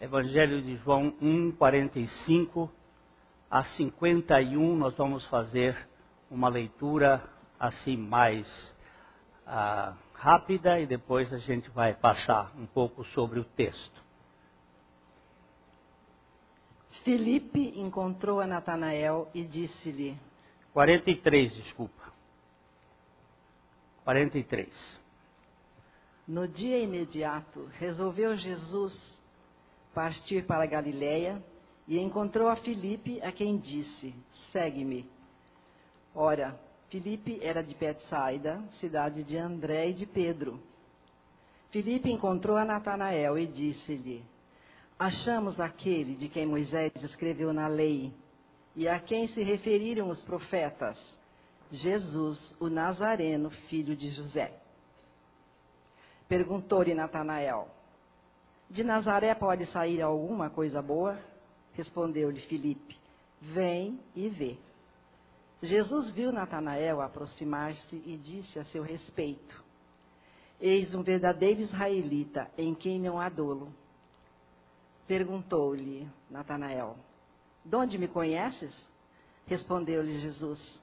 Evangelho de João 1, 45 a 51, nós vamos fazer uma leitura assim mais ah, rápida e depois a gente vai passar um pouco sobre o texto. Filipe encontrou a Natanael e disse-lhe: 43, desculpa. 43. No dia imediato, resolveu Jesus partir para Galiléia e encontrou a Filipe, a quem disse: Segue-me. Ora, Filipe era de Betsaida, cidade de André e de Pedro. Filipe encontrou a Natanael e disse-lhe: Achamos aquele de quem Moisés escreveu na lei e a quem se referiram os profetas, Jesus, o Nazareno, filho de José. Perguntou-lhe Natanael: de Nazaré pode sair alguma coisa boa? Respondeu-lhe Filipe: Vem e vê. Jesus viu Natanael aproximar-se e disse a seu respeito: Eis um verdadeiro israelita em quem não há dolo. Perguntou-lhe Natanael: De onde me conheces? Respondeu-lhe Jesus: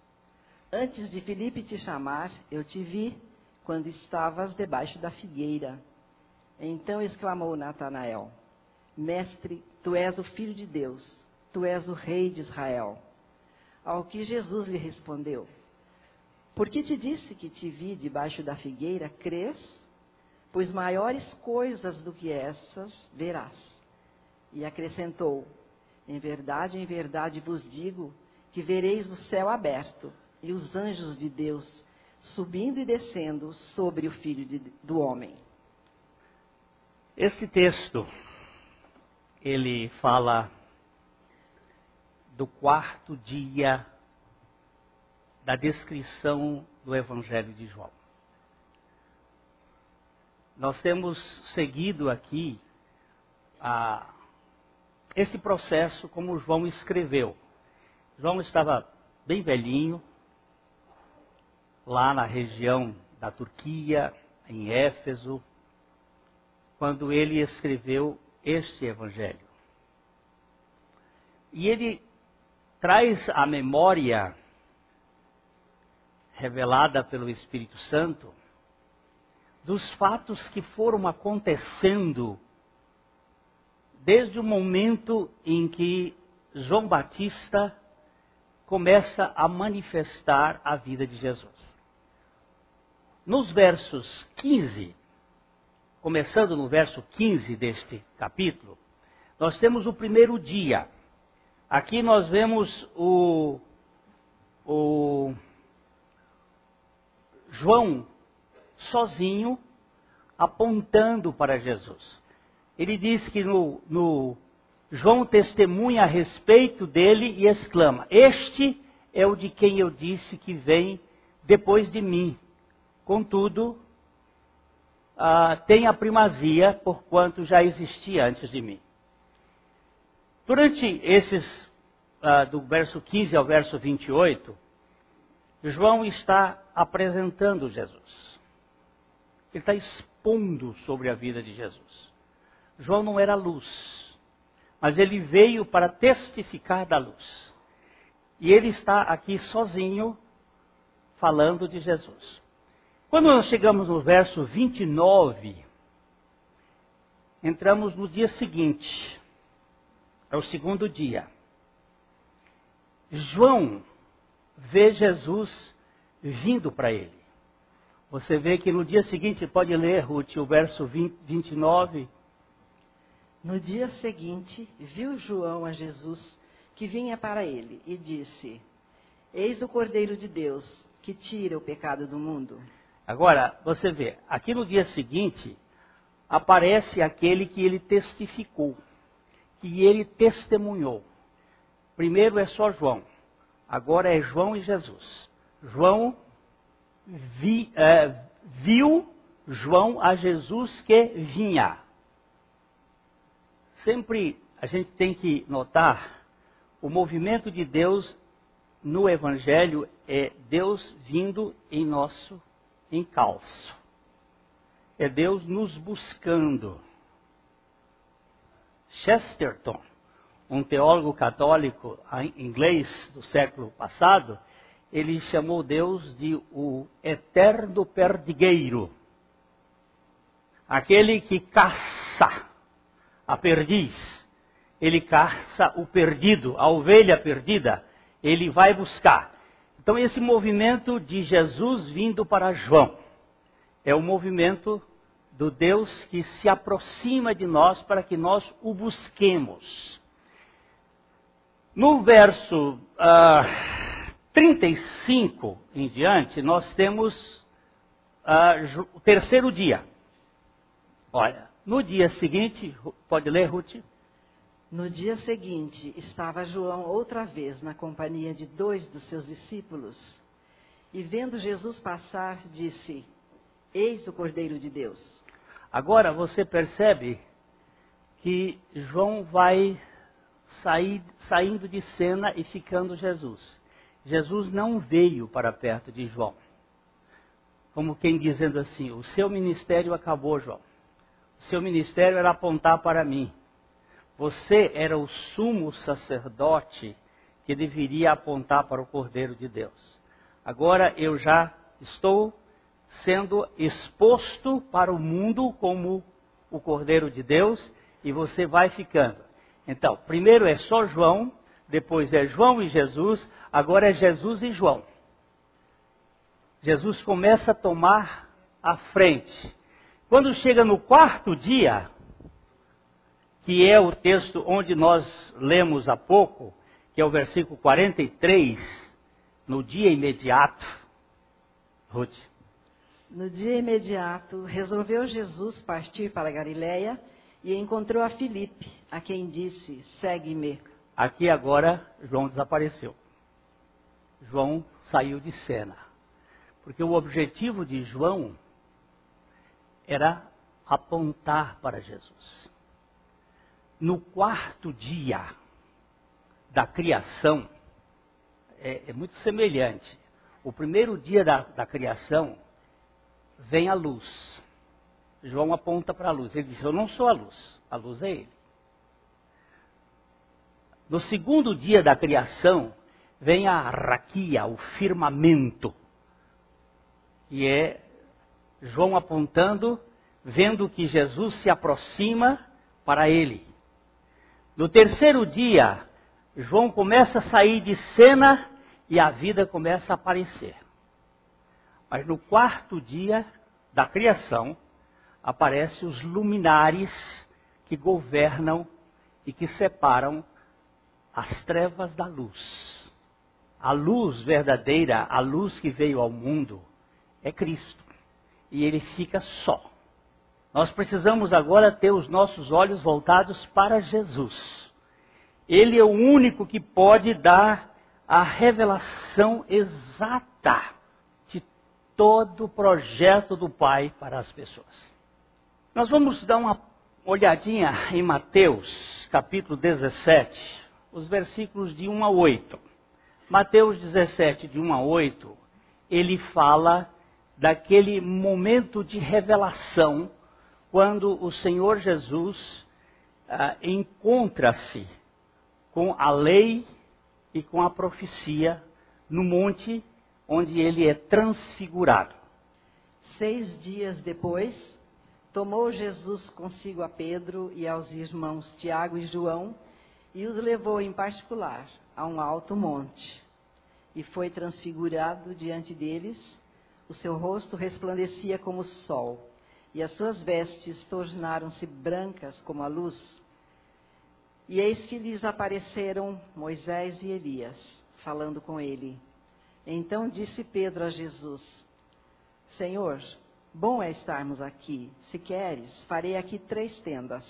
Antes de Filipe te chamar, eu te vi quando estavas debaixo da figueira. Então exclamou Natanael: Mestre, tu és o filho de Deus, tu és o rei de Israel. Ao que Jesus lhe respondeu: Por que te disse que te vi debaixo da figueira, crês? Pois maiores coisas do que essas verás. E acrescentou: Em verdade, em verdade vos digo que vereis o céu aberto e os anjos de Deus subindo e descendo sobre o filho de, do homem. Este texto, ele fala do quarto dia da descrição do Evangelho de João. Nós temos seguido aqui esse processo como João escreveu. João estava bem velhinho, lá na região da Turquia, em Éfeso, quando ele escreveu este evangelho. E ele traz a memória revelada pelo Espírito Santo dos fatos que foram acontecendo desde o momento em que João Batista começa a manifestar a vida de Jesus. Nos versos 15 começando no verso 15 deste capítulo, nós temos o primeiro dia. Aqui nós vemos o, o João sozinho apontando para Jesus. Ele diz que no, no João testemunha a respeito dele e exclama: Este é o de quem eu disse que vem depois de mim. Contudo, uh, tem a primazia, porquanto já existia antes de mim. Durante esses, uh, do verso 15 ao verso 28, João está apresentando Jesus. Ele está expondo sobre a vida de Jesus. João não era luz, mas ele veio para testificar da luz. E ele está aqui sozinho falando de Jesus. Quando nós chegamos no verso 29, entramos no dia seguinte, é o segundo dia. João vê Jesus vindo para ele. Você vê que no dia seguinte, pode ler, Ruth, o verso 20, 29. No dia seguinte, viu João a Jesus que vinha para ele e disse: Eis o Cordeiro de Deus que tira o pecado do mundo. Agora, você vê, aqui no dia seguinte, aparece aquele que ele testificou, que ele testemunhou. Primeiro é só João, agora é João e Jesus. João vi, é, viu João a Jesus que vinha. Sempre a gente tem que notar o movimento de Deus no Evangelho é Deus vindo em nosso encalço. É Deus nos buscando, Chesterton, um teólogo católico inglês do século passado, ele chamou Deus de o eterno perdigueiro. Aquele que caça a perdiz, ele caça o perdido, a ovelha perdida, ele vai buscar. Então, esse movimento de Jesus vindo para João é o movimento do Deus que se aproxima de nós para que nós o busquemos. No verso uh, ah, 35 em diante, nós temos uh, o terceiro dia. Olha, no dia seguinte, pode ler, Ruth? No dia seguinte, estava João outra vez na companhia de dois dos seus discípulos. E vendo Jesus passar, disse: Eis o Cordeiro de Deus. Agora você percebe que João vai sair, saindo de cena e ficando Jesus. Jesus não veio para perto de João. Como quem dizendo assim: o seu ministério acabou, João. O seu ministério era apontar para mim. Você era o sumo sacerdote que deveria apontar para o Cordeiro de Deus. Agora eu já estou sendo exposto para o mundo como o Cordeiro de Deus e você vai ficando. Então, primeiro é só João, depois é João e Jesus, agora é Jesus e João. Jesus começa a tomar a frente. Quando chega no quarto dia, que é o texto onde nós lemos há pouco, que é o versículo 43, no dia imediato, Ruth. No dia imediato, resolveu Jesus partir para a Galiléia e encontrou a Filipe, a quem disse: Segue-me. Aqui agora João desapareceu. João saiu de cena. Porque o objetivo de João era apontar para Jesus. No quarto dia da criação, é, é muito semelhante. O primeiro dia da, da criação vem a luz. João aponta para a luz. Ele diz: Eu não sou a luz, a luz é ele. No segundo dia da criação, vem a raquia, o firmamento. E é João apontando, vendo que Jesus se aproxima para ele. No terceiro dia, João começa a sair de cena e a vida começa a aparecer. Mas no quarto dia da criação, aparecem os luminares que governam e que separam as trevas da luz. A luz verdadeira, a luz que veio ao mundo, é Cristo. E ele fica só. Nós precisamos agora ter os nossos olhos voltados para Jesus. Ele é o único que pode dar a revelação exata de todo o projeto do Pai para as pessoas. Nós vamos dar uma olhadinha em Mateus, capítulo 17, os versículos de 1 a 8. Mateus 17, de 1 a 8, ele fala daquele momento de revelação quando o Senhor Jesus ah, encontra-se com a lei e com a profecia no monte onde ele é transfigurado. Seis dias depois, Tomou Jesus consigo a Pedro e aos irmãos Tiago e João e os levou em particular a um alto monte. E foi transfigurado diante deles, o seu rosto resplandecia como o sol, e as suas vestes tornaram-se brancas como a luz. E eis que lhes apareceram Moisés e Elias, falando com ele. Então disse Pedro a Jesus: Senhor, Bom é estarmos aqui. Se queres, farei aqui três tendas.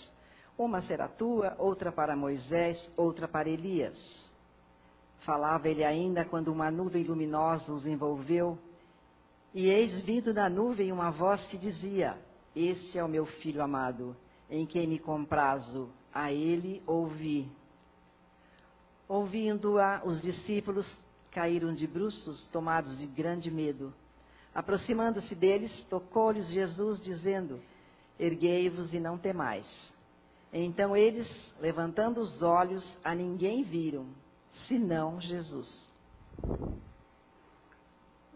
Uma será tua, outra para Moisés, outra para Elias. Falava ele ainda quando uma nuvem luminosa os envolveu. E eis vindo da nuvem uma voz que dizia: Este é o meu filho amado, em quem me comprazo. A ele ouvi. Ouvindo-a, os discípulos caíram de bruços, tomados de grande medo. Aproximando-se deles, tocou-lhes Jesus, dizendo: Erguei-vos e não temais. Então eles, levantando os olhos, a ninguém viram, senão Jesus.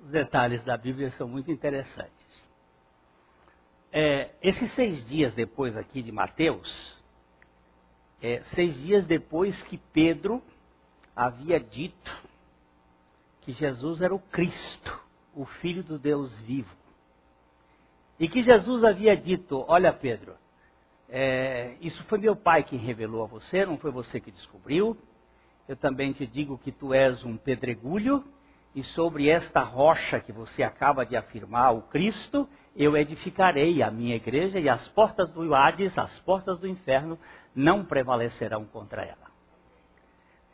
Os detalhes da Bíblia são muito interessantes. É, esses seis dias depois aqui de Mateus, é, seis dias depois que Pedro havia dito que Jesus era o Cristo, o Filho do Deus vivo. E que Jesus havia dito: Olha, Pedro, é, isso foi meu pai que revelou a você, não foi você que descobriu. Eu também te digo que tu és um pedregulho, e sobre esta rocha que você acaba de afirmar, o Cristo, eu edificarei a minha igreja, e as portas do Hades, as portas do inferno, não prevalecerão contra ela.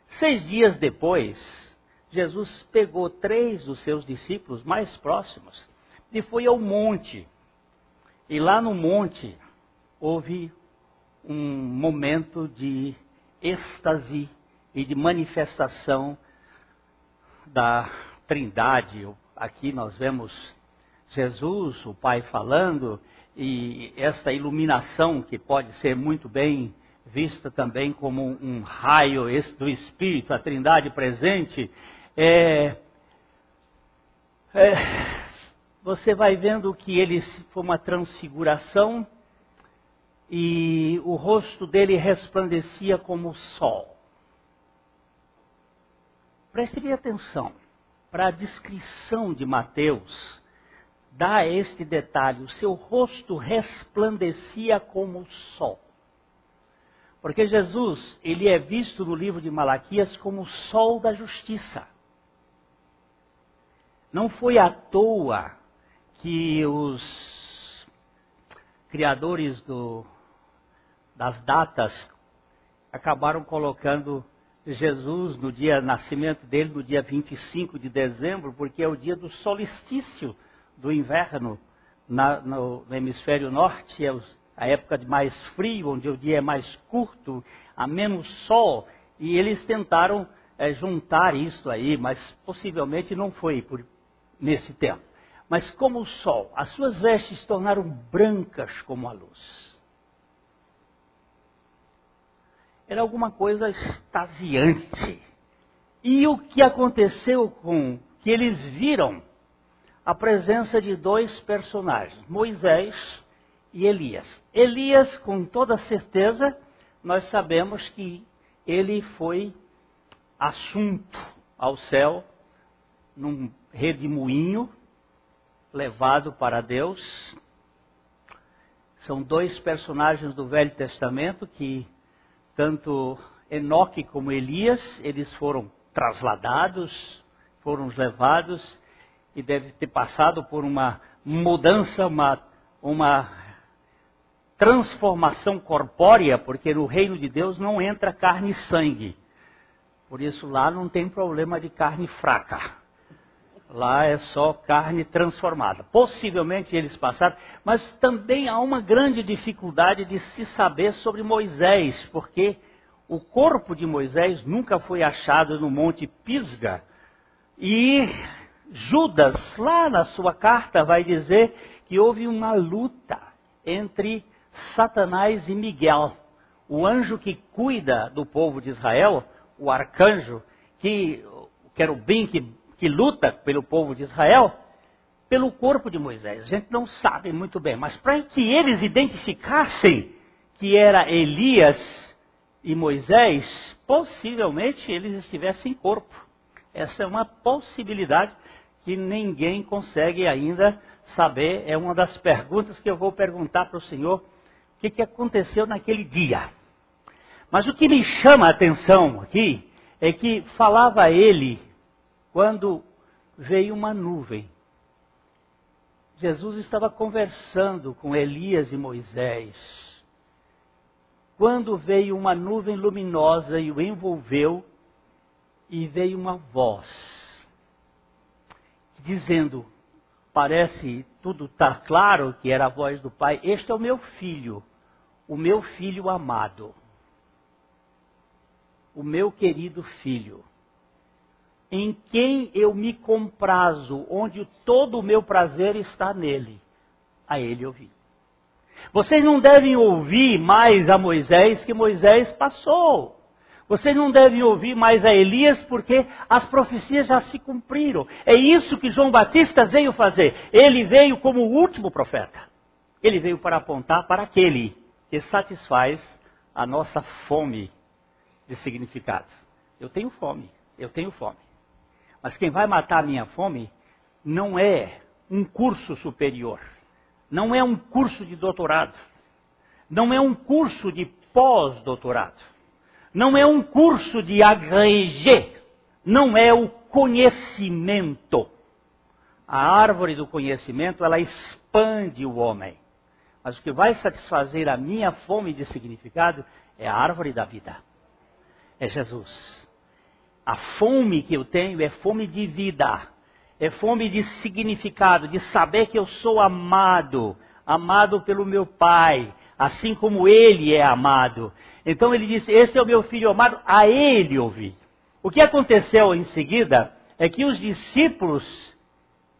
Seis dias depois, Jesus pegou três dos seus discípulos mais próximos e foi ao monte. E lá no monte houve um momento de êxtase e de manifestação da Trindade. Aqui nós vemos Jesus, o Pai falando, e esta iluminação que pode ser muito bem vista também como um raio do Espírito, a Trindade presente, é, é, você vai vendo que ele foi uma transfiguração e o rosto dele resplandecia como o sol. Preste atenção para a descrição de Mateus, dá este detalhe: o seu rosto resplandecia como o sol. Porque Jesus, ele é visto no livro de Malaquias como o sol da justiça. Não foi à toa que os criadores do, das datas acabaram colocando Jesus no dia nascimento dele, no dia 25 de dezembro, porque é o dia do solstício do inverno na, no, no, hemisfério norte, é a época de mais frio, onde o dia é mais curto, há menos sol, e eles tentaram é, juntar isso aí, mas possivelmente não foi por, nesse tempo. Mas como o sol, as suas vestes tornaram brancas como a luz. Era alguma coisa extasiante. E o que aconteceu com que eles viram a presença de dois personagens, Moisés e Elias. Elias, com toda certeza, nós sabemos que ele foi assunto ao céu num redemoinho levado para Deus. São dois personagens do Velho Testamento que tanto Enoque como Elias, eles foram trasladados, foram levados e deve ter passado por uma mudança, uma, uma transformação corpórea, porque no reino de Deus não entra carne e sangue. Por isso lá não tem problema de carne fraca. Lá é só carne transformada. Possivelmente eles passaram, mas também há uma grande dificuldade de se saber sobre Moisés, porque o corpo de Moisés nunca foi achado no Monte Pisga. E Judas, lá na sua carta, vai dizer que houve uma luta entre Satanás e Miguel, o anjo que cuida do povo de Israel, o arcanjo, que, o querubim que que luta pelo povo de Israel, pelo corpo de Moisés. A gente não sabe muito bem, mas para que eles identificassem que era Elias e Moisés, possivelmente eles estivessem em corpo. Essa é uma possibilidade que ninguém consegue ainda saber. É uma das perguntas que eu vou perguntar para o Senhor: o que, que aconteceu naquele dia? Mas o que me chama a atenção aqui é que falava ele quando veio uma nuvem. Jesus estava conversando com Elias e Moisés. Quando veio uma nuvem luminosa e o envolveu, e veio uma voz, dizendo: Parece tudo está claro que era a voz do Pai. Este é o meu filho, o meu filho amado, o meu querido filho em quem eu me comprazo, onde todo o meu prazer está nele. A ele ouvi. Vocês não devem ouvir mais a Moisés que Moisés passou. Vocês não devem ouvir mais a Elias porque as profecias já se cumpriram. É isso que João Batista veio fazer. Ele veio como o último profeta. Ele veio para apontar para aquele que satisfaz a nossa fome de significado. Eu tenho fome, eu tenho fome. Mas quem vai matar a minha fome não é um curso superior, não é um curso de doutorado, não é um curso de pós-doutorado não é um curso de agrégé, não é o conhecimento. A árvore do conhecimento, ela expande o homem. Mas o que vai satisfazer a minha fome de significado é a árvore da vida. É Jesus. A fome que eu tenho é fome de vida. É fome de significado, de saber que eu sou amado, amado pelo meu Pai, assim como Ele é amado. Então ele disse: Esse é o meu filho amado, a ele ouvi. O que aconteceu em seguida é que os discípulos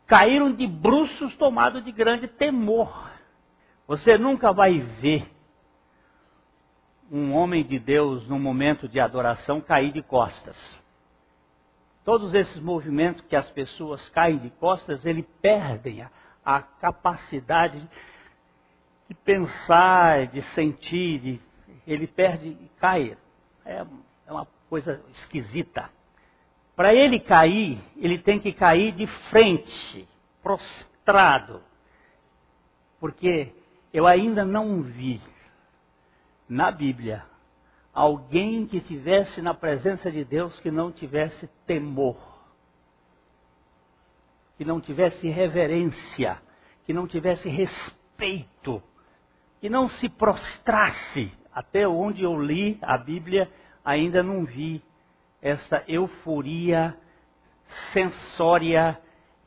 caíram de bruços tomados de grande temor. Você nunca vai ver um homem de Deus num momento de adoração cair de costas. Todos esses movimentos que as pessoas caem de costas, eles perdem a, a capacidade de pensar, de sentir, de ele perde e cai. É, é uma coisa esquisita. Para ele cair, ele tem que cair de frente, prostrado. Porque eu ainda não vi na Bíblia alguém que tivesse na presença de Deus que não tivesse temor, que não tivesse reverência, que não tivesse respeito, que não se prostrasse até onde eu li a Bíblia, ainda não vi essa euforia sensória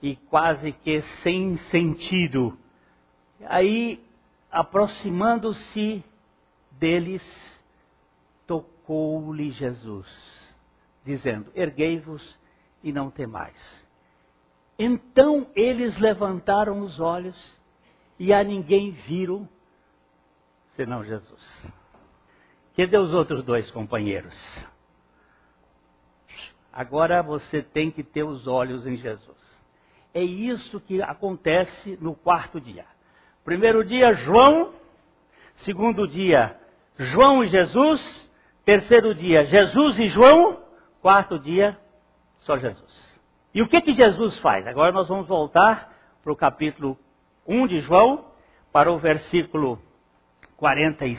e quase que sem sentido. Aí, aproximando-se deles, tocou-lhe Jesus, dizendo: Erguei-vos e não temais. Então eles levantaram os olhos e a ninguém viram senão Jesus. Cadê os outros dois companheiros? Agora você tem que ter os olhos em Jesus. É isso que acontece no quarto dia. Primeiro dia, João. Segundo dia, João e Jesus. Terceiro dia, Jesus e João. Quarto dia, só Jesus. E o que que Jesus faz? Agora nós vamos voltar para o capítulo 1 de João, para o versículo 43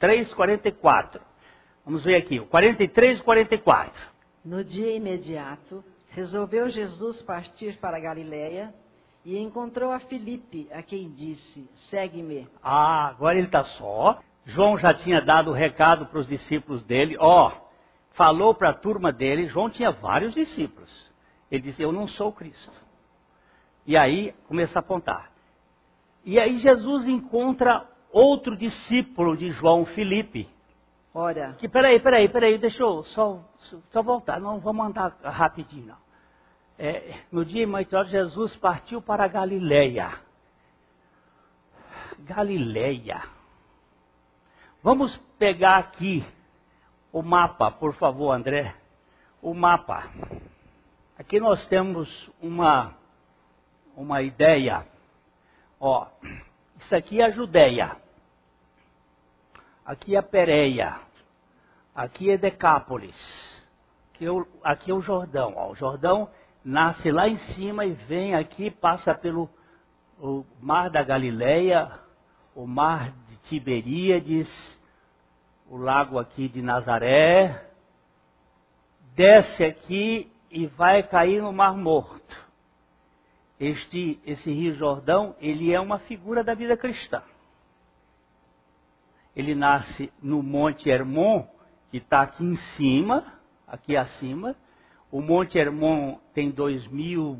43, 44. Vamos ver aqui, o 43 e 44. No dia imediato, resolveu Jesus partir para a Galiléia e encontrou a Filipe, a quem disse: Segue-me. Ah, agora ele está só. João já tinha dado o recado para os discípulos dele. Ó, oh, falou para a turma dele. João tinha vários discípulos. Ele disse: Eu não sou Cristo. E aí começa a apontar. E aí Jesus encontra outro discípulo de João, Filipe. Olha. Que, peraí, peraí, peraí, deixa eu só, só voltar, não vamos andar rapidinho, não. É, no dia imediato, Jesus partiu para Galileia. Galileia. Vamos pegar aqui o mapa, por favor, André. O mapa. Aqui nós temos uma, uma ideia. Ó, isso aqui é a Judéia. Aqui é Pereia. Aqui é Decápolis. Aqui é o, aqui é o Jordão. Ó. O Jordão nasce lá em cima e vem aqui, passa pelo o mar da Galileia, o mar de Tiberíades, o lago aqui de Nazaré, desce aqui e vai cair no Mar Morto. Este, esse Rio Jordão, ele é uma figura da vida cristã ele nasce no Monte Hermon, que está aqui em cima, aqui acima. O Monte Hermon tem mil,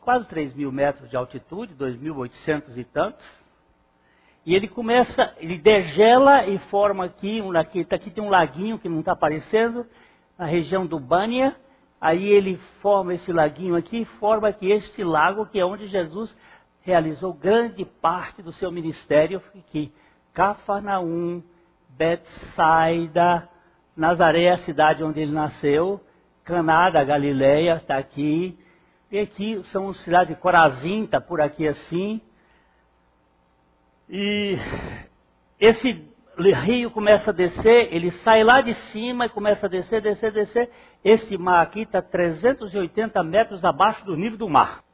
quase três mil metros de altitude, dois mil oitocentos e tantos. E ele começa, ele degela e forma aqui, um, aqui, tá aqui tem um laguinho que não está aparecendo, na região do Bânia. Aí ele forma esse laguinho aqui, forma aqui este lago que é onde Jesus realizou grande parte do seu ministério aqui. Cafarnaum, Betsaida, Nazaré, a cidade onde ele nasceu, Caná da Galileia, está aqui. E aqui são cidades de Corazim, está por aqui assim. E esse rio começa a descer, ele sai lá de cima e começa a descer, descer, descer. Esse mar aqui está 380 metros abaixo do nível do mar.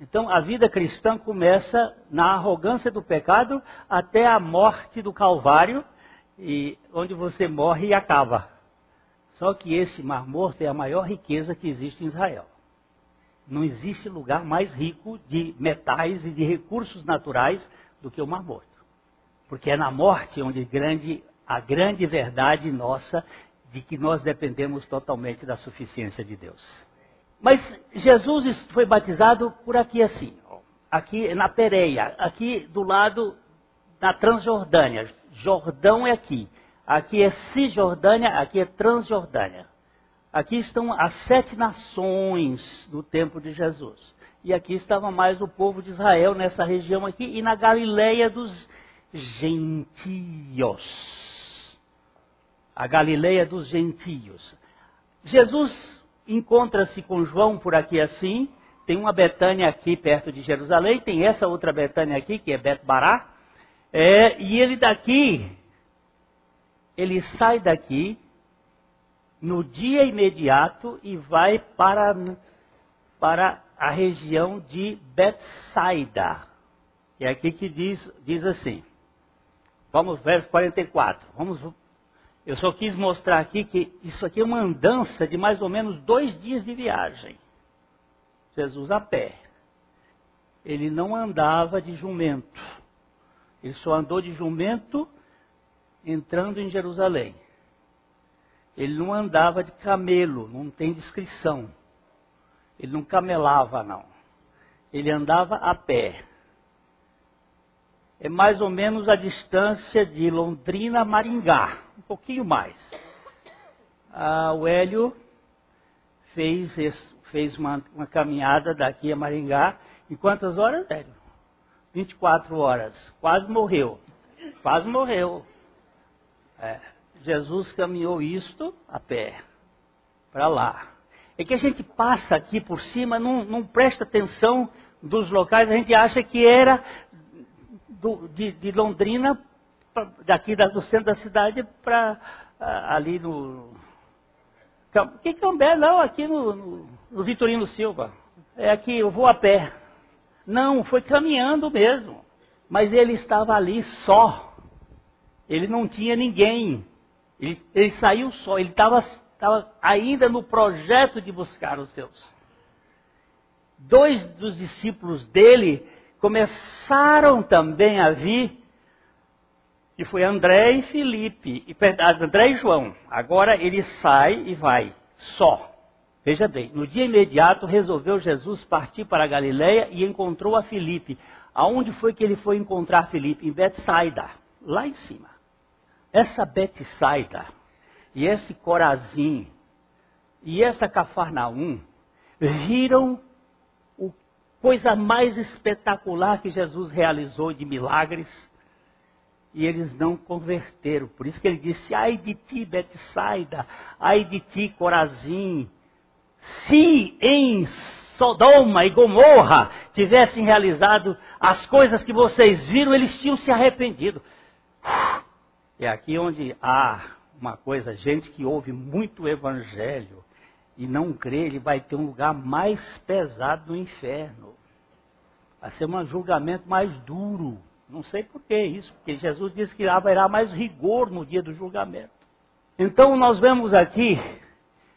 Então a vida cristã começa na arrogância do pecado até a morte do Calvário, e onde você morre e acaba. Só que esse Mar Morto é a maior riqueza que existe em Israel. Não existe lugar mais rico de metais e de recursos naturais do que o Mar Morto. Porque é na morte onde grande, a grande verdade nossa de que nós dependemos totalmente da suficiência de Deus. Mas Jesus foi batizado por aqui assim, aqui na Pereia, aqui do lado da Transjordânia. Jordão é aqui. Aqui é Cisjordânia, aqui é Transjordânia. Aqui estão as sete nações do tempo de Jesus. E aqui estava mais o povo de Israel nessa região aqui e na Galileia dos gentios. A Galileia dos gentios. Jesus encontra-se com João por aqui assim. Tem uma Betânia aqui perto de Jerusalém, tem essa outra Betânia aqui, que é Bet-Bará. É, e ele daqui, ele sai daqui no dia imediato e vai para, para a região de Betsaida. É aqui que diz, diz assim. Vamos, verso 44. Vamos eu só quis mostrar aqui que isso aqui é uma andança de mais ou menos dois dias de viagem. Jesus a pé. Ele não andava de jumento. Ele só andou de jumento entrando em Jerusalém. Ele não andava de camelo, não tem descrição. Ele não camelava, não. Ele andava a pé. É mais ou menos a distância de Londrina a Maringá um pouquinho mais. Ah, o Hélio fez, fez uma, uma, caminhada daqui a Maringá. Em quantas horas, Hélio? 24 horas. Quase morreu. Quase morreu. É, Jesus caminhou isto a pé. Para lá. É que a gente passa aqui por cima, não, não presta atenção dos locais, a gente acha que era do, de, de Londrina daqui do centro da cidade para ali no. Que Cambé? Não, aqui no, no, no Vitorino Silva. É aqui, eu vou a pé. Não, foi caminhando mesmo. Mas ele estava ali só. Ele não tinha ninguém. Ele, ele saiu só. Ele estava ainda no projeto de buscar os seus. Dois dos discípulos dele começaram também a vir que foi André e Felipe, e, André e João. Agora ele sai e vai, só. Veja bem, no dia imediato resolveu Jesus partir para a Galiléia e encontrou a Felipe. Aonde foi que ele foi encontrar Felipe? Em Betsaida, lá em cima. Essa Betsaida e esse Corazim e essa Cafarnaum viram coisa mais espetacular que Jesus realizou de milagres e eles não converteram. Por isso que ele disse: ai de ti, Betsaida, ai de ti, Corazim. Se em Sodoma e Gomorra tivessem realizado as coisas que vocês viram, eles tinham se arrependido. É aqui onde há uma coisa, gente que ouve muito evangelho e não crê, ele vai ter um lugar mais pesado no inferno. Vai ser um julgamento mais duro. Não sei por que isso, porque Jesus disse que haverá mais rigor no dia do julgamento. Então nós vemos aqui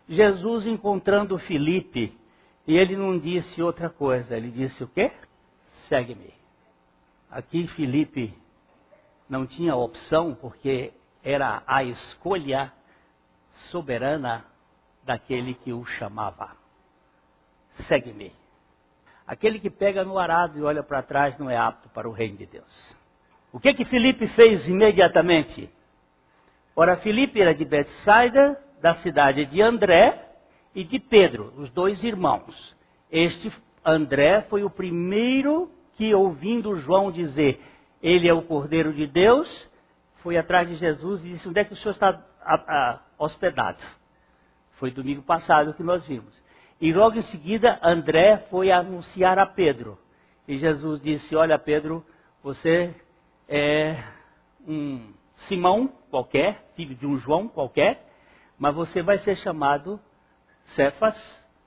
Jesus encontrando Filipe, e ele não disse outra coisa, ele disse o quê? Segue-me. Aqui Filipe não tinha opção, porque era a escolha soberana daquele que o chamava. Segue-me. Aquele que pega no arado e olha para trás não é apto para o reino de Deus. O que que Filipe fez imediatamente? Ora, Filipe era de Betsaida, da cidade de André e de Pedro, os dois irmãos. Este André foi o primeiro que, ouvindo João dizer, ele é o Cordeiro de Deus, foi atrás de Jesus e disse: Onde é que o senhor está a, a, hospedado? Foi domingo passado que nós vimos. E logo em seguida, André foi anunciar a Pedro. E Jesus disse: Olha, Pedro, você é um Simão qualquer, filho de um João qualquer, mas você vai ser chamado Cefas,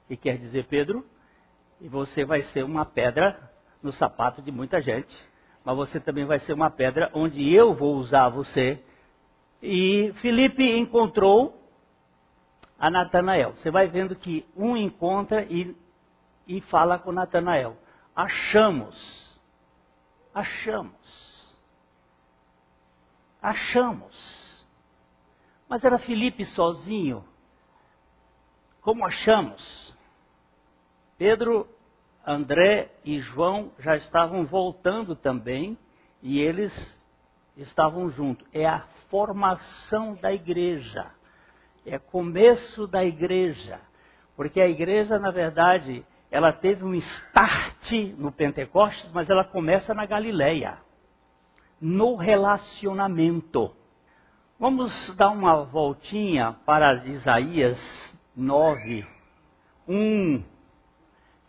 que quer dizer Pedro, e você vai ser uma pedra no sapato de muita gente, mas você também vai ser uma pedra onde eu vou usar você. E Felipe encontrou a Natanael. Você vai vendo que um encontra e, e fala com Natanael. Achamos. Achamos. Achamos. Mas era Felipe sozinho. Como achamos? Pedro, André e João já estavam voltando também e eles estavam juntos. É a formação da igreja. É começo da igreja. Porque a igreja, na verdade, ela teve um start no Pentecostes, mas ela começa na Galileia. No relacionamento. Vamos dar uma voltinha para Isaías 9, 1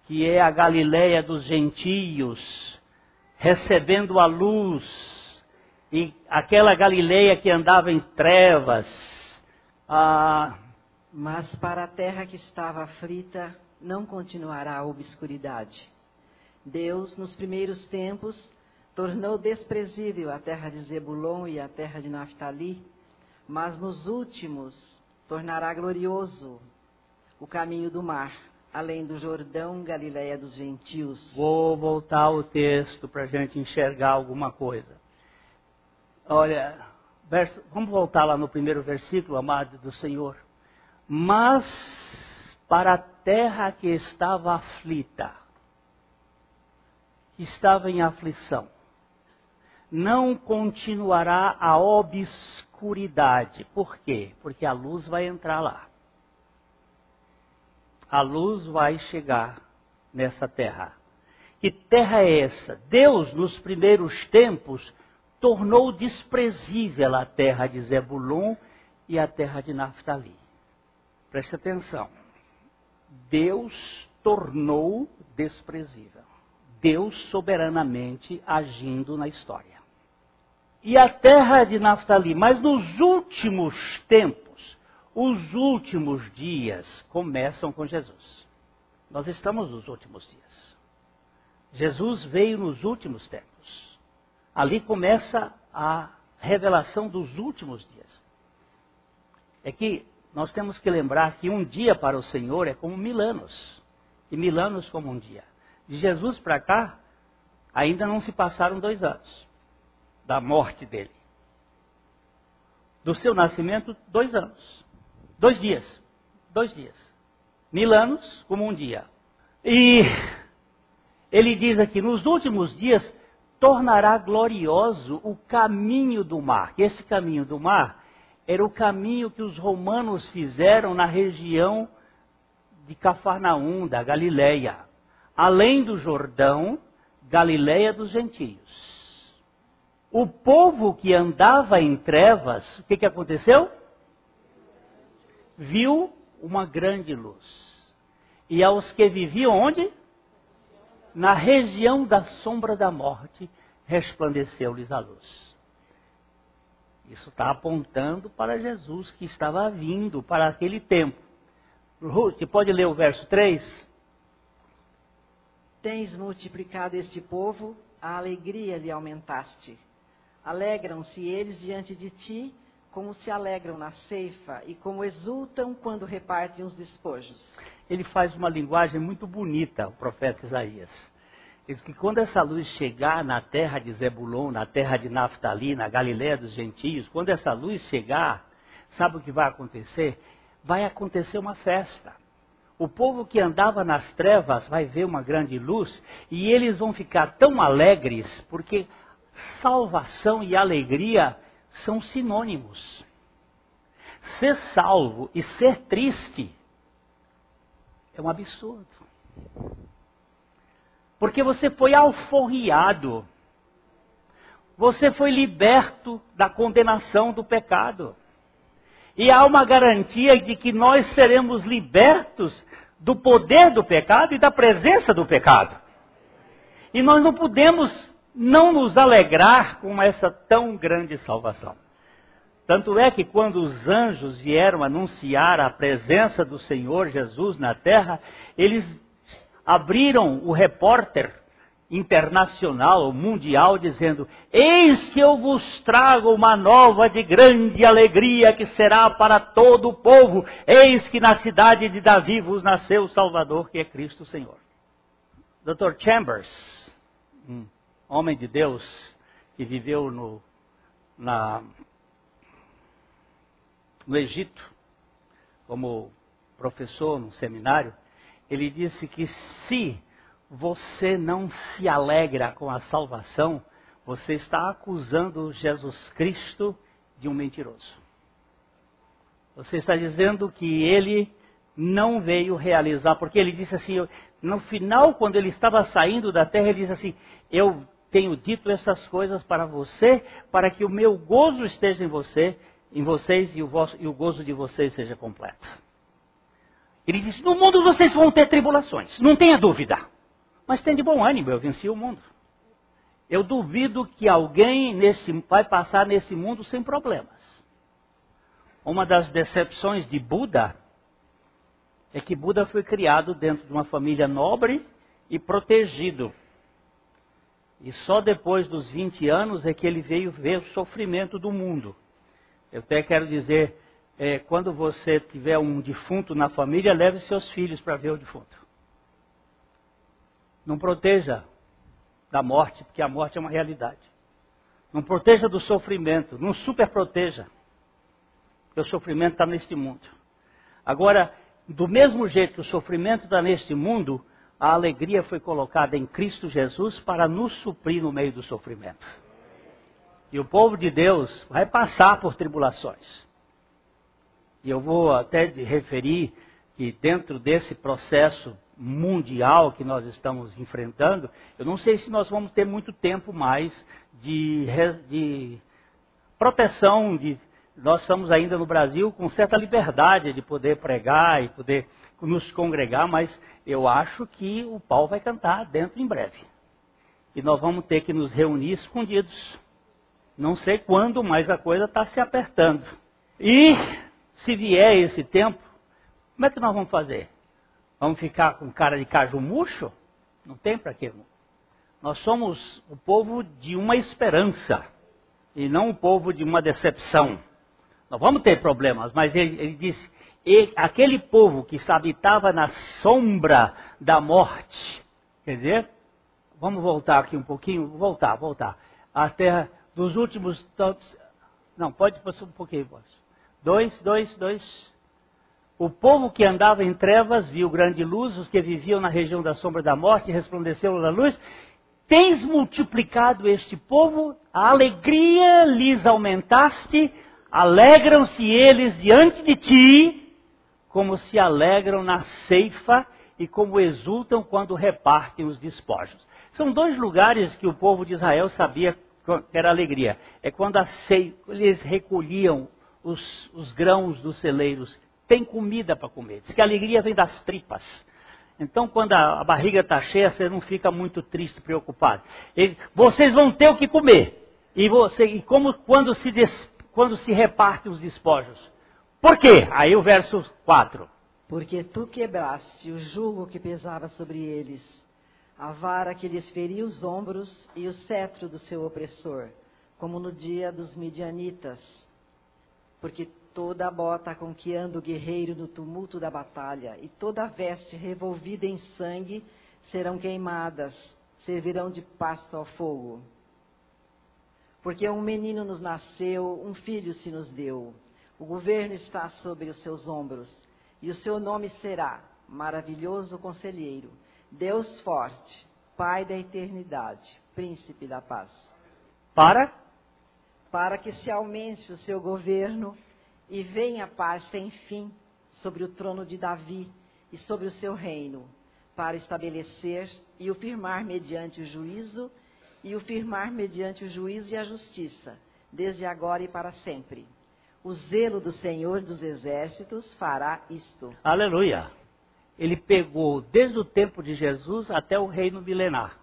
que é a Galiléia dos gentios, recebendo a luz, e aquela Galiléia que andava em trevas. Ah, Mas para a terra que estava aflita, não continuará a obscuridade. Deus, nos primeiros tempos, tornou desprezível a terra de Zebulon e a terra de Naphtali, mas nos últimos tornará glorioso o caminho do mar além do Jordão, Galiléia dos gentios. Vou voltar ao texto para a gente enxergar alguma coisa. Olha, verso, vamos voltar lá no primeiro versículo, amado do Senhor. Mas para a terra que estava aflita, que estava em aflição, não continuará a obscuridade. Por quê? Porque a luz vai entrar lá a luz vai chegar nessa terra. Que terra é essa? Deus, nos primeiros tempos, tornou desprezível a terra de Zebulon e a terra de Naphtali. Preste atenção. Deus tornou desprezível. Deus soberanamente agindo na história. E a terra de Naphtali, mas nos últimos tempos, os últimos dias começam com Jesus. Nós estamos nos últimos dias. Jesus veio nos últimos tempos. Ali começa a revelação dos últimos dias. É que nós temos que lembrar que um dia para o Senhor é como mil anos, e mil anos como um dia. De Jesus para cá, ainda não se passaram dois anos da morte dele. Do seu nascimento, dois anos. Dois dias. Dois dias. Mil anos como um dia. E ele diz aqui: nos últimos dias tornará glorioso o caminho do mar. Esse caminho do mar era o caminho que os romanos fizeram na região de Cafarnaum, da Galileia. Além do Jordão, Galileia dos gentios. O povo que andava em trevas, o que, que aconteceu? viu uma grande luz. E aos que viviam onde? Na região da sombra da morte, resplandeceu-lhes a luz. Isso está apontando para Jesus que estava vindo para aquele tempo. Ruth, pode ler o verso 3? Tens multiplicado este povo, a alegria lhe aumentaste. Alegram-se eles diante de ti como se alegram na ceifa e como exultam quando repartem os despojos. Ele faz uma linguagem muito bonita, o profeta Isaías. Diz que quando essa luz chegar na terra de Zebulon, na terra de Naftali, na Galiléia dos gentios, quando essa luz chegar, sabe o que vai acontecer? Vai acontecer uma festa. O povo que andava nas trevas vai ver uma grande luz e eles vão ficar tão alegres porque salvação e alegria são sinônimos. Ser salvo e ser triste é um absurdo. Porque você foi alforriado. Você foi liberto da condenação do pecado. E há uma garantia de que nós seremos libertos do poder do pecado e da presença do pecado. E nós não podemos não nos alegrar com essa tão grande salvação. Tanto é que quando os anjos vieram anunciar a presença do Senhor Jesus na terra, eles abriram o repórter internacional, mundial, dizendo: Eis que eu vos trago uma nova de grande alegria que será para todo o povo. Eis que na cidade de Davi vos nasceu o Salvador, que é Cristo Senhor. Dr. Chambers, um homem de Deus que viveu no, na no Egito, como professor no seminário, ele disse que se você não se alegra com a salvação, você está acusando Jesus Cristo de um mentiroso. Você está dizendo que ele não veio realizar, porque ele disse assim, no final, quando ele estava saindo da terra, ele disse assim: Eu tenho dito essas coisas para você, para que o meu gozo esteja em você em vocês e o, vosso, e o gozo de vocês seja completo. Ele diz: No mundo vocês vão ter tribulações, não tenha dúvida. Mas tem de bom ânimo, eu venci o mundo. Eu duvido que alguém nesse, vai passar nesse mundo sem problemas. Uma das decepções de Buda é que Buda foi criado dentro de uma família nobre e protegido. E só depois dos 20 anos é que ele veio ver o sofrimento do mundo. Eu até quero dizer, é, quando você tiver um defunto na família, leve seus filhos para ver o defunto. Não proteja da morte, porque a morte é uma realidade. Não proteja do sofrimento, não super proteja. Porque o sofrimento está neste mundo. Agora, do mesmo jeito que o sofrimento está neste mundo, a alegria foi colocada em Cristo Jesus para nos suprir no meio do sofrimento. E o povo de Deus vai passar por tribulações. E eu vou até referir que dentro desse processo mundial que nós estamos enfrentando, eu não sei se nós vamos ter muito tempo mais de, de proteção, de, nós estamos ainda no Brasil com certa liberdade de poder pregar e poder nos congregar, mas eu acho que o pau vai cantar dentro em breve. E nós vamos ter que nos reunir escondidos não sei quando, mas a coisa está se apertando. E se vier esse tempo, como é que nós vamos fazer? Vamos ficar com cara de caju murcho? Não tem para quê. Nós somos o povo de uma esperança e não o povo de uma decepção. Nós vamos ter problemas, mas ele, ele disse: ele, aquele povo que habitava na sombra da morte, quer dizer, vamos voltar aqui um pouquinho, voltar, voltar. A terra dos últimos tantos. Não, pode passar um pouquinho, pode. Dois, dois, dois. O povo que andava em trevas viu grande luz, os que viviam na região da sombra da morte resplandeceu na luz. Tens multiplicado este povo, a alegria lhes aumentaste, alegram-se eles diante de ti, como se alegram na ceifa e como exultam quando repartem os despojos. São dois lugares que o povo de Israel sabia que era alegria. É quando a ceia, eles recolhiam os, os grãos dos celeiros. Tem comida para comer. Diz que a alegria vem das tripas. Então, quando a, a barriga está cheia, você não fica muito triste, preocupado. Ele, vocês vão ter o que comer. E, você, e como quando se, des, quando se repartem os despojos. Por quê? Aí o verso 4. Porque tu quebraste o jugo que pesava sobre eles a vara que lhes feria os ombros e o cetro do seu opressor, como no dia dos midianitas. Porque toda a bota com que anda o guerreiro no tumulto da batalha e toda a veste revolvida em sangue serão queimadas, servirão de pasto ao fogo. Porque um menino nos nasceu, um filho se nos deu. O governo está sobre os seus ombros, e o seu nome será Maravilhoso Conselheiro Deus forte, Pai da eternidade, Príncipe da paz. Para? Para que se aumente o seu governo e venha a paz sem fim sobre o trono de Davi e sobre o seu reino, para estabelecer e o firmar mediante o juízo e o firmar mediante o juízo e a justiça, desde agora e para sempre. O zelo do Senhor dos Exércitos fará isto. Aleluia. Ele pegou desde o tempo de Jesus até o reino milenar,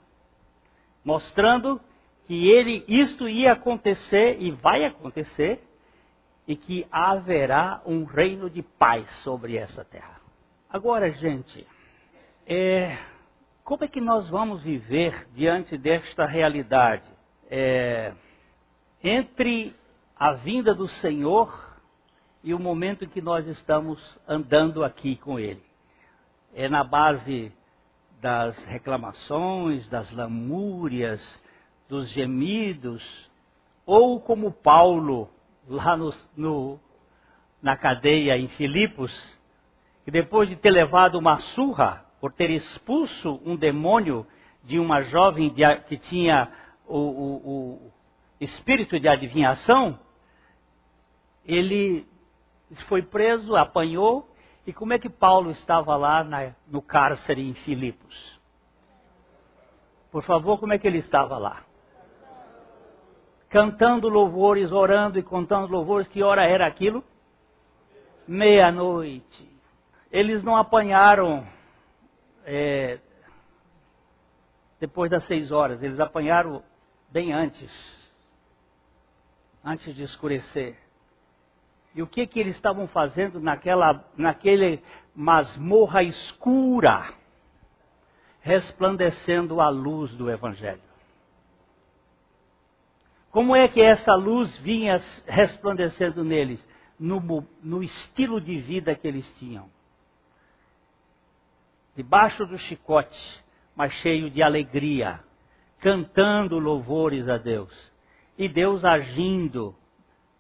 mostrando que ele isto ia acontecer e vai acontecer e que haverá um reino de paz sobre essa terra. Agora, gente, é, como é que nós vamos viver diante desta realidade? É, entre a vinda do Senhor e o momento em que nós estamos andando aqui com Ele. É na base das reclamações, das lamúrias, dos gemidos, ou como Paulo, lá no, no, na cadeia em Filipos, que depois de ter levado uma surra, por ter expulso um demônio de uma jovem que tinha o, o, o espírito de adivinhação, ele foi preso, apanhou, e como é que Paulo estava lá na, no cárcere em Filipos? Por favor, como é que ele estava lá? Cantando louvores, orando e contando louvores. Que hora era aquilo? Meia-noite. Eles não apanharam é, depois das seis horas, eles apanharam bem antes, antes de escurecer. E o que que eles estavam fazendo naquela, naquele masmorra escura, resplandecendo a luz do Evangelho? Como é que essa luz vinha resplandecendo neles? No, no estilo de vida que eles tinham debaixo do chicote, mas cheio de alegria, cantando louvores a Deus. E Deus agindo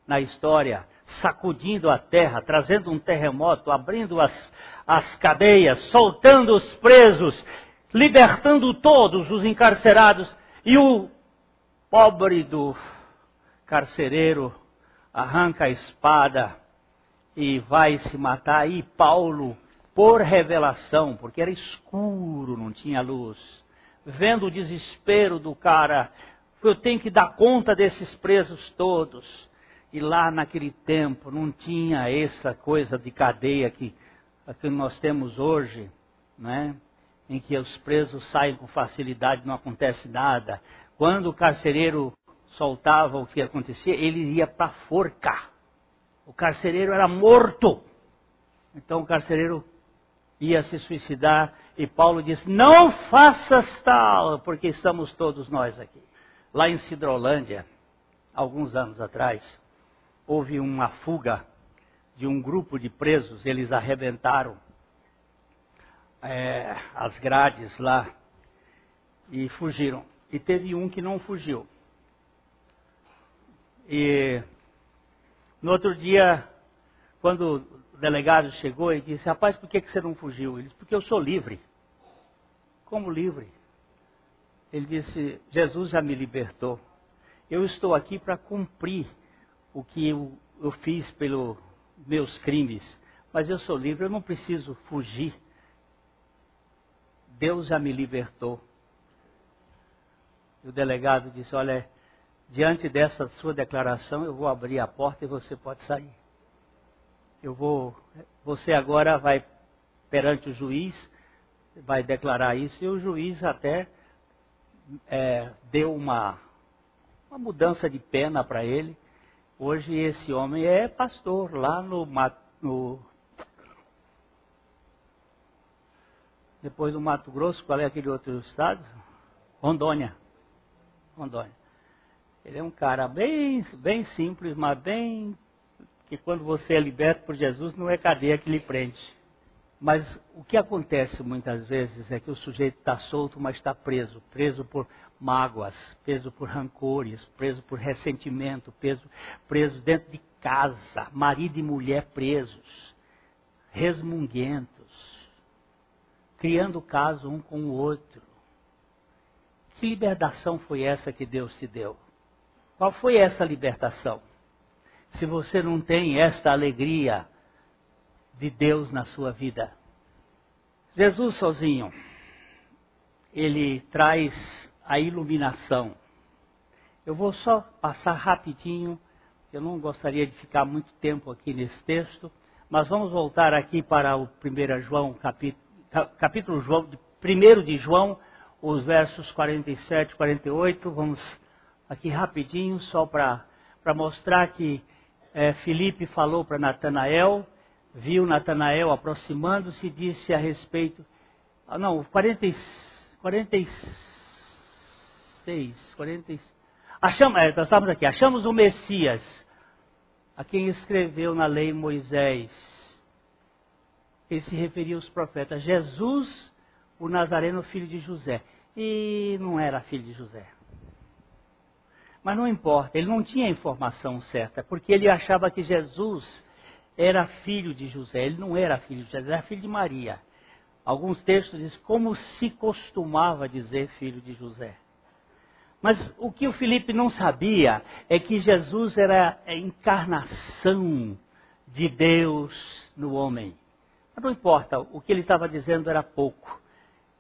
na história, sacudindo a terra, trazendo um terremoto, abrindo as, as cadeias, soltando os presos, libertando todos os encarcerados. E o pobre do carcereiro arranca a espada e vai se matar. E Paulo por revelação, porque era escuro, não tinha luz, vendo o desespero do cara, eu tenho que dar conta desses presos todos. E lá naquele tempo não tinha essa coisa de cadeia que, que nós temos hoje, né? em que os presos saem com facilidade, não acontece nada. Quando o carcereiro soltava o que acontecia, ele ia para forca. O carcereiro era morto. Então o carcereiro ia se suicidar e Paulo disse: Não faças tal, porque estamos todos nós aqui. Lá em Cidrolândia, alguns anos atrás, houve uma fuga de um grupo de presos, eles arrebentaram é, as grades lá e fugiram. E teve um que não fugiu. E no outro dia, quando o delegado chegou e disse: Rapaz, por que, que você não fugiu? Ele disse: Porque eu sou livre. Como livre? Ele disse: Jesus já me libertou. Eu estou aqui para cumprir o que eu, eu fiz pelos meus crimes. Mas eu sou livre, eu não preciso fugir. Deus já me libertou. E o delegado disse: Olha, diante dessa sua declaração, eu vou abrir a porta e você pode sair eu vou, você agora vai perante o juiz, vai declarar isso, e o juiz até é, deu uma, uma mudança de pena para ele. Hoje esse homem é pastor lá no, no depois do Mato Grosso, qual é aquele outro estado? Rondônia. Rondônia. Ele é um cara bem, bem simples, mas bem que quando você é liberto por Jesus não é cadeia que lhe prende. Mas o que acontece muitas vezes é que o sujeito está solto, mas está preso. Preso por mágoas, preso por rancores, preso por ressentimento, preso, preso dentro de casa, marido e mulher presos, resmunguentos, criando caso um com o outro. Que libertação foi essa que Deus te deu? Qual foi essa libertação? se você não tem esta alegria de Deus na sua vida. Jesus sozinho, ele traz a iluminação. Eu vou só passar rapidinho, eu não gostaria de ficar muito tempo aqui nesse texto, mas vamos voltar aqui para o 1 João, capítulo, capítulo João, 1 de João, os versos 47 e 48. Vamos aqui rapidinho, só para mostrar que é, Filipe falou para Natanael, viu Natanael aproximando-se e disse a respeito. Ah, não, 40, 46, 46. Achamos, é, nós estamos aqui, achamos o Messias, a quem escreveu na lei Moisés. Ele se referia aos profetas. Jesus, o Nazareno, filho de José. E não era filho de José. Mas não importa, ele não tinha a informação certa, porque ele achava que Jesus era filho de José. Ele não era filho de José, era filho de Maria. Alguns textos dizem como se costumava dizer filho de José. Mas o que o Felipe não sabia é que Jesus era a encarnação de Deus no homem. Mas não importa, o que ele estava dizendo era pouco.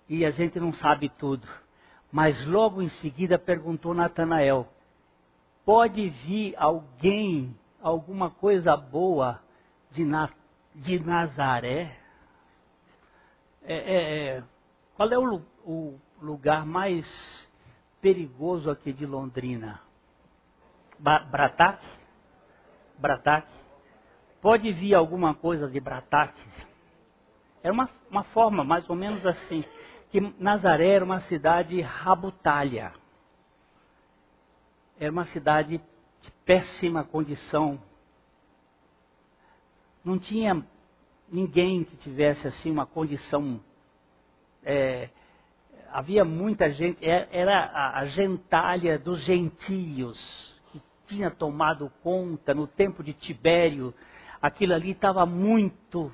E a gente não sabe tudo. Mas logo em seguida perguntou Natanael: pode vir alguém, alguma coisa boa de, Na, de Nazaré? É, é, é, qual é o, o lugar mais perigoso aqui de Londrina? Brataque? Brataque? Pode vir alguma coisa de Brataque? Era uma, uma forma mais ou menos assim, que Nazaré era uma cidade rabutalha. Era uma cidade de péssima condição. Não tinha ninguém que tivesse assim uma condição é, havia muita gente, é, era a gentalha dos gentios que tinha tomado conta no tempo de Tibério. Aquilo ali estava muito,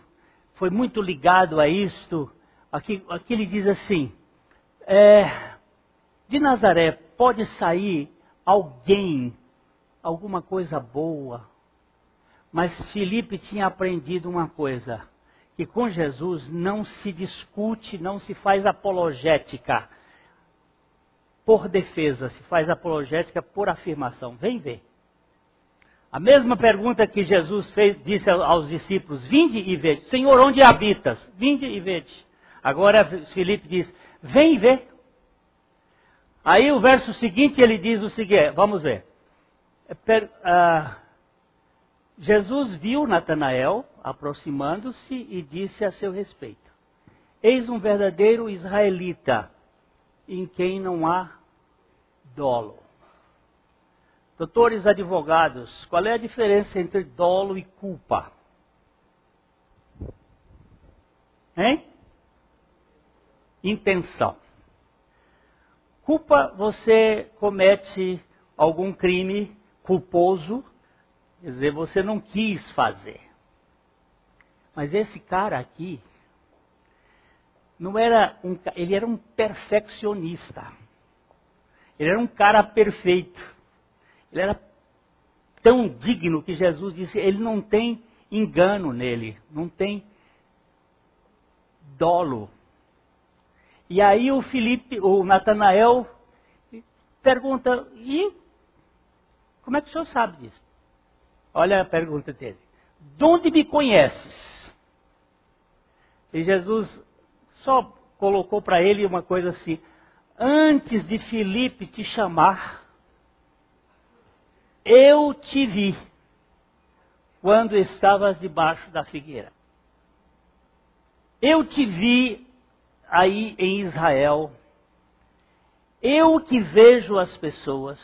foi muito ligado a isto. Aqui, aqui ele diz assim: é, de Nazaré pode sair alguém, alguma coisa boa. Mas Filipe tinha aprendido uma coisa que com Jesus não se discute, não se faz apologética por defesa, se faz apologética por afirmação. Vem ver. A mesma pergunta que Jesus fez, disse aos discípulos: Vinde e vede. Senhor, onde habitas? Vinde e vede. Agora Filipe diz: Vem ver. Aí o verso seguinte ele diz o seguinte: Vamos ver. Per, uh, Jesus viu Natanael aproximando-se e disse a seu respeito: Eis um verdadeiro israelita, em quem não há dolo. Doutores advogados, qual é a diferença entre dolo e culpa? Hein? Intenção. Culpa, você comete algum crime culposo Quer dizer, você não quis fazer. Mas esse cara aqui, não era um, ele era um perfeccionista. Ele era um cara perfeito. Ele era tão digno que Jesus disse, ele não tem engano nele, não tem dolo. E aí o Felipe, o Natanael pergunta, e como é que o senhor sabe disso? Olha a pergunta dele. De onde me conheces? E Jesus só colocou para ele uma coisa assim: Antes de Filipe te chamar, eu te vi quando estavas debaixo da figueira. Eu te vi aí em Israel. Eu que vejo as pessoas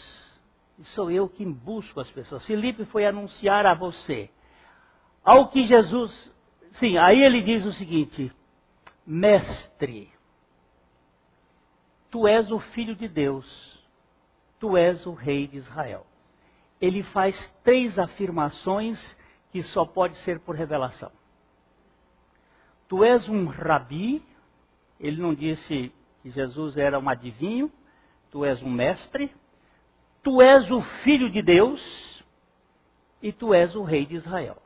sou eu que busco as pessoas. Filipe foi anunciar a você. Ao que Jesus. Sim, aí ele diz o seguinte: Mestre, tu és o filho de Deus, tu és o rei de Israel. Ele faz três afirmações que só pode ser por revelação. Tu és um rabi, ele não disse que Jesus era um adivinho, tu és um mestre, Tu és o filho de Deus e tu és o rei de Israel.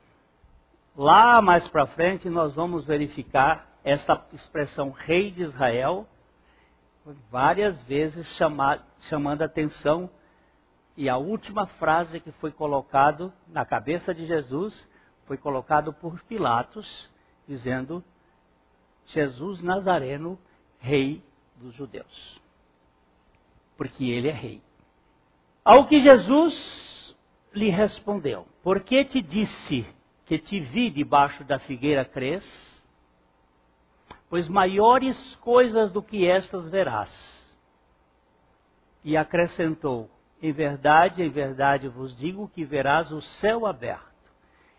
Lá mais para frente nós vamos verificar essa expressão rei de Israel várias vezes chamando atenção. E a última frase que foi colocado na cabeça de Jesus foi colocado por Pilatos, dizendo: Jesus Nazareno, rei dos judeus. Porque ele é rei. Ao que Jesus lhe respondeu: Por que te disse que te vi debaixo da figueira crês? Pois maiores coisas do que estas verás. E acrescentou: Em verdade, em verdade vos digo que verás o céu aberto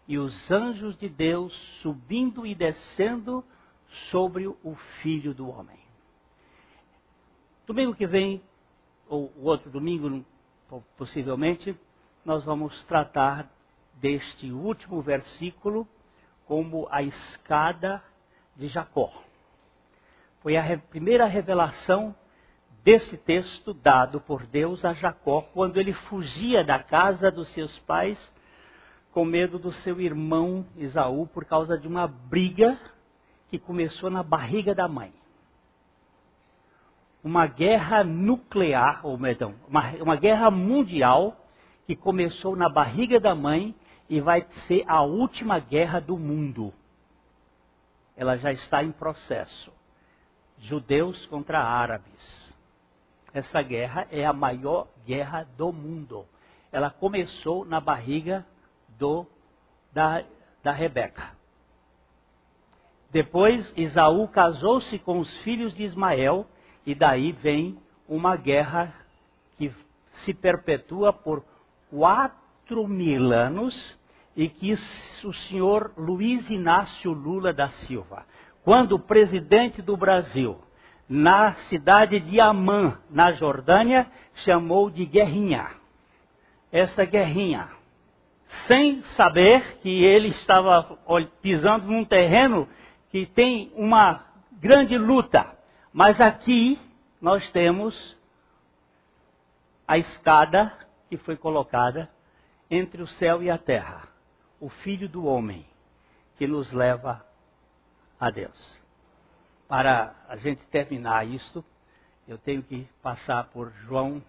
e os anjos de Deus subindo e descendo sobre o Filho do Homem. Domingo que vem, ou o outro domingo, possivelmente, nós vamos tratar deste último versículo como a escada de Jacó. Foi a primeira revelação desse texto dado por Deus a Jacó quando ele fugia da casa dos seus pais com medo do seu irmão Isaú por causa de uma briga que começou na barriga da mãe. Uma guerra nuclear, ou perdão, uma, uma guerra mundial que começou na barriga da mãe e vai ser a última guerra do mundo. Ela já está em processo. Judeus contra árabes. Essa guerra é a maior guerra do mundo. Ela começou na barriga do, da, da Rebeca. Depois, Isaú casou-se com os filhos de Ismael, e daí vem uma guerra que se perpetua por quatro mil anos e que o senhor Luiz Inácio Lula da Silva, quando presidente do Brasil, na cidade de Amã, na Jordânia, chamou de guerrinha. Esta guerrinha, sem saber que ele estava pisando num terreno que tem uma grande luta. Mas aqui nós temos a escada que foi colocada entre o céu e a terra, o Filho do Homem, que nos leva a Deus. Para a gente terminar isto, eu tenho que passar por João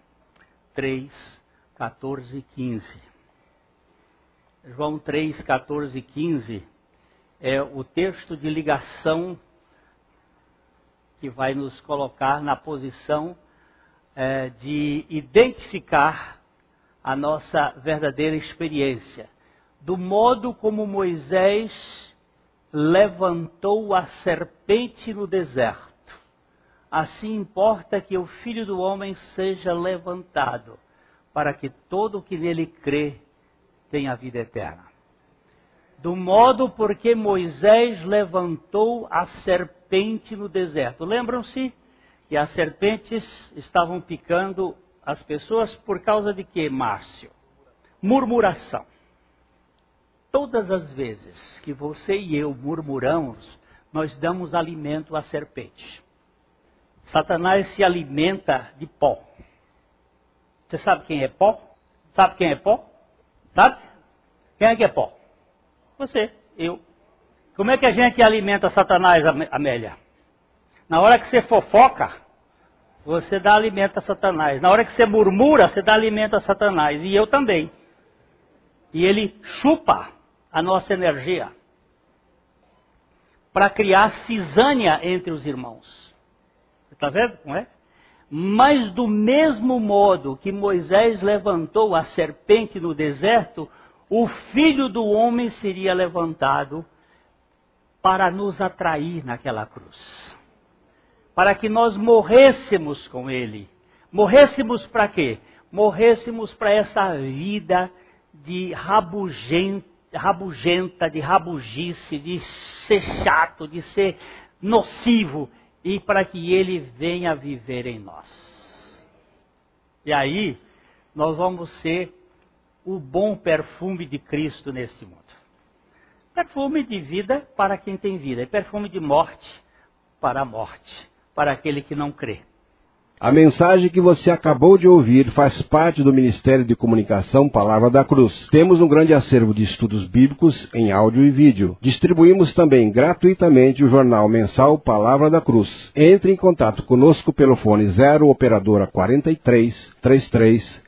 3, 14 e 15. João 3, 14 e 15 é o texto de ligação que vai nos colocar na posição é, de identificar a nossa verdadeira experiência. Do modo como Moisés levantou a serpente no deserto, assim importa que o filho do homem seja levantado, para que todo o que nele crê tenha vida eterna do modo porque Moisés levantou a serpente no deserto. Lembram-se que as serpentes estavam picando as pessoas por causa de quê, Márcio? Murmuração. Todas as vezes que você e eu murmuramos, nós damos alimento à serpente. Satanás se alimenta de pó. Você sabe quem é pó? Sabe quem é pó? Sabe? Quem é que é pó? Você, eu. Como é que a gente alimenta Satanás, Amélia? Na hora que você fofoca, você dá alimento a Satanás. Na hora que você murmura, você dá alimento a Satanás. E eu também. E ele chupa a nossa energia para criar cisânia entre os irmãos. Está vendo como é? Mas do mesmo modo que Moisés levantou a serpente no deserto, o filho do homem seria levantado para nos atrair naquela cruz. Para que nós morrêssemos com ele. Morrêssemos para quê? Morrêssemos para essa vida de rabugenta, de rabugice, de ser chato, de ser nocivo, e para que ele venha viver em nós. E aí, nós vamos ser o bom perfume de Cristo neste mundo. Perfume de vida para quem tem vida, e perfume de morte para a morte, para aquele que não crê. A mensagem que você acabou de ouvir faz parte do Ministério de Comunicação Palavra da Cruz. Temos um grande acervo de estudos bíblicos em áudio e vídeo. Distribuímos também gratuitamente o jornal mensal Palavra da Cruz. Entre em contato conosco pelo fone 0 operadora 43 33